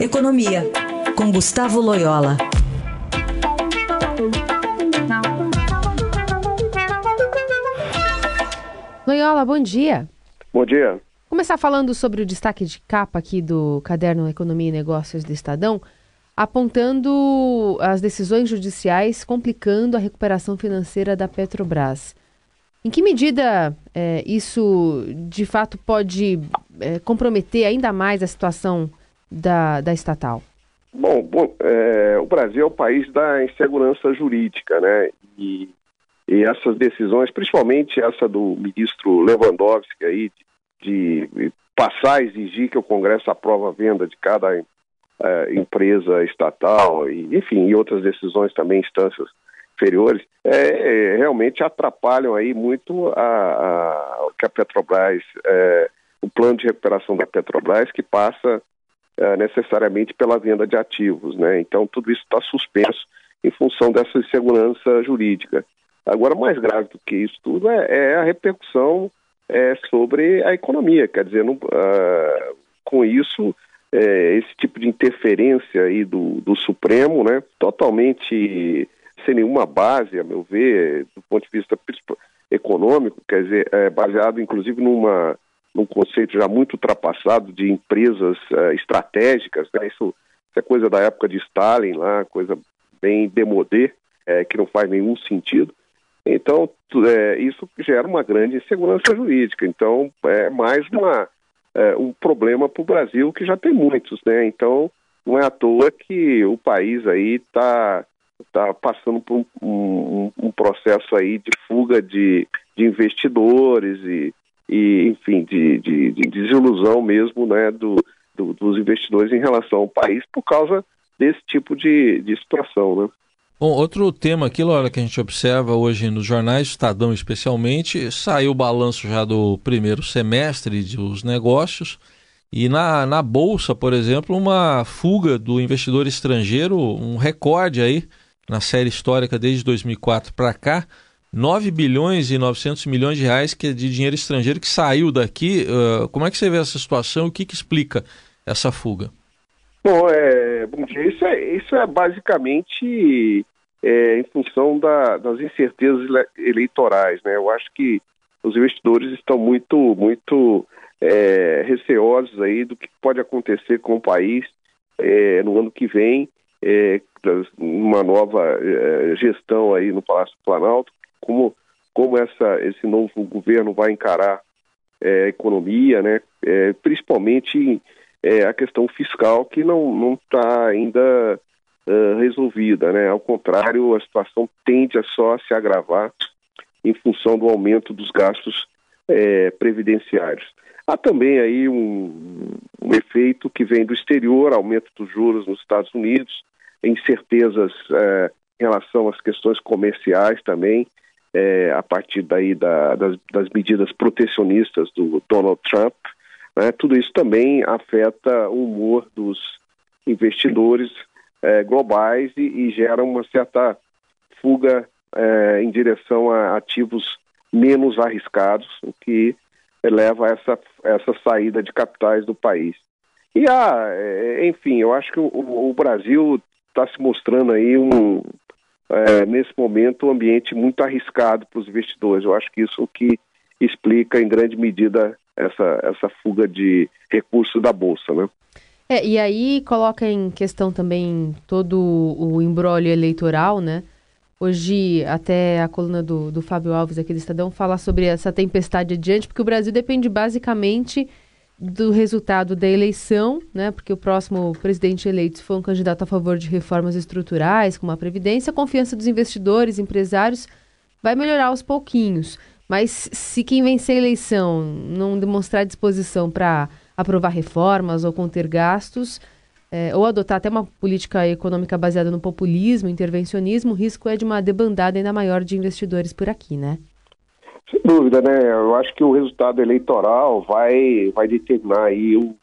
Economia, com Gustavo Loyola. Loyola, bom dia. Bom dia. Começar falando sobre o destaque de capa aqui do caderno Economia e Negócios do Estadão, apontando as decisões judiciais complicando a recuperação financeira da Petrobras. Em que medida é, isso de fato pode é, comprometer ainda mais a situação da, da estatal? Bom, bom é, o Brasil é o país da insegurança jurídica, né? E, e, essas decisões, principalmente essa do ministro Lewandowski aí, de, de passar a exigir que o Congresso aprove a venda de cada é, empresa estatal, e, enfim, e outras decisões também, instâncias inferiores, é, realmente atrapalham aí muito a, a, que a Petrobras, é, o plano de recuperação da Petrobras, que passa é, necessariamente pela venda de ativos, né? Então tudo isso está suspenso em função dessa insegurança jurídica. Agora, mais grave do que isso tudo é, é a repercussão é, sobre a economia, quer dizer, não, uh, com isso é, esse tipo de interferência aí do, do Supremo, né, totalmente sem nenhuma base, a meu ver, do ponto de vista econômico, quer dizer, é, baseado inclusive numa, num conceito já muito ultrapassado de empresas é, estratégicas, né? isso, isso, é coisa da época de Stalin lá, coisa bem demodê, é, que não faz nenhum sentido. Então, é, isso gera uma grande insegurança jurídica. Então, é mais uma, é, um problema para o Brasil, que já tem muitos, né? Então, não é à toa que o país aí está está passando por um, um, um, processo aí de fuga de, de investidores e, e enfim, de, de, de, desilusão mesmo né, do, do, dos investidores em relação ao país por causa desse tipo de, de situação. Né? Bom, outro tema aqui, Laura, que a gente observa hoje nos jornais, Estadão especialmente, saiu o balanço já do primeiro semestre dos negócios. E na, na Bolsa, por exemplo, uma fuga do investidor estrangeiro, um recorde aí na série histórica desde 2004 para cá, 9 bilhões e 900 milhões de reais que é de dinheiro estrangeiro que saiu daqui. Uh, como é que você vê essa situação? O que, que explica essa fuga? Bom, é, bom dia. Isso é, isso é basicamente é, em função da, das incertezas eleitorais. Né? Eu acho que os investidores estão muito, muito é, receosos aí do que pode acontecer com o país é, no ano que vem é, uma nova é, gestão aí no Palácio do Planalto, como, como essa, esse novo governo vai encarar é, a economia, né, é, principalmente é, a questão fiscal que não está ainda é, resolvida, né, ao contrário, a situação tende a só se agravar em função do aumento dos gastos previdenciários. Há também aí um, um, efeito que vem do exterior, aumento dos juros nos Estados Unidos, incertezas é, em relação às questões comerciais também, é, a partir daí da, das, das, medidas protecionistas do Donald Trump. Né? Tudo isso também afeta o humor dos investidores é, globais e, e, gera uma certa fuga é, em direção a ativos menos arriscados, o que leva a essa, essa saída de capitais do país. E há, é, enfim, eu acho que o, o Brasil está se mostrando aí um, é, nesse momento, um ambiente muito arriscado para os investidores. Eu acho que isso que explica, em grande medida, essa, essa fuga de recursos da Bolsa, né? É, e aí coloca em questão também todo o embrólio eleitoral, né? Hoje, até a coluna do, do Fábio Alves aqui do Estadão fala sobre essa tempestade adiante, porque o Brasil depende basicamente do resultado da eleição, né? Porque o próximo presidente eleito, for um candidato a favor de reformas estruturais, como a Previdência, a confiança dos investidores, empresários, vai melhorar aos pouquinhos. Mas se quem vencer a eleição não demonstrar disposição para aprovar reformas ou conter gastos, é, ou adotar até uma política econômica baseada no populismo, intervencionismo, o risco é de uma debandada ainda maior de investidores por aqui, né? Sem dúvida, né? Eu acho que o resultado eleitoral vai, vai determinar aí o,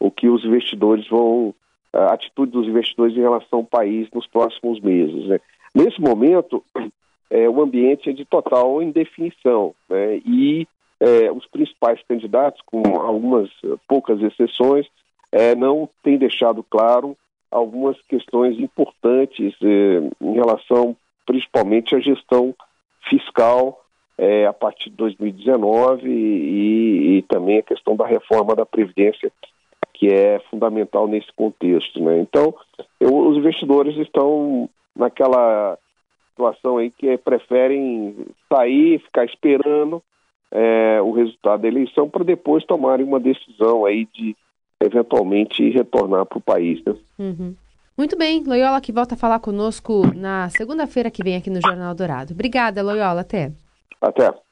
o que os investidores vão, a atitude dos investidores em relação ao país nos próximos meses. Né? Nesse momento, é, o ambiente é de total indefinição, né? E é, os principais candidatos, com algumas poucas exceções, é, não tem deixado claro algumas questões importantes é, em relação principalmente à gestão fiscal é, a partir de 2019 e, e, também a questão da reforma da Previdência, que é fundamental nesse contexto. Né? Então, eu, os investidores estão naquela situação aí que preferem sair, ficar esperando é, o resultado da eleição para depois tomarem uma decisão aí de eventualmente retornar para o país. Né? Uhum. Muito bem, Loyola que volta a falar conosco na segunda-feira que vem aqui no Jornal Dourado. Obrigada, Loyola, até. Até.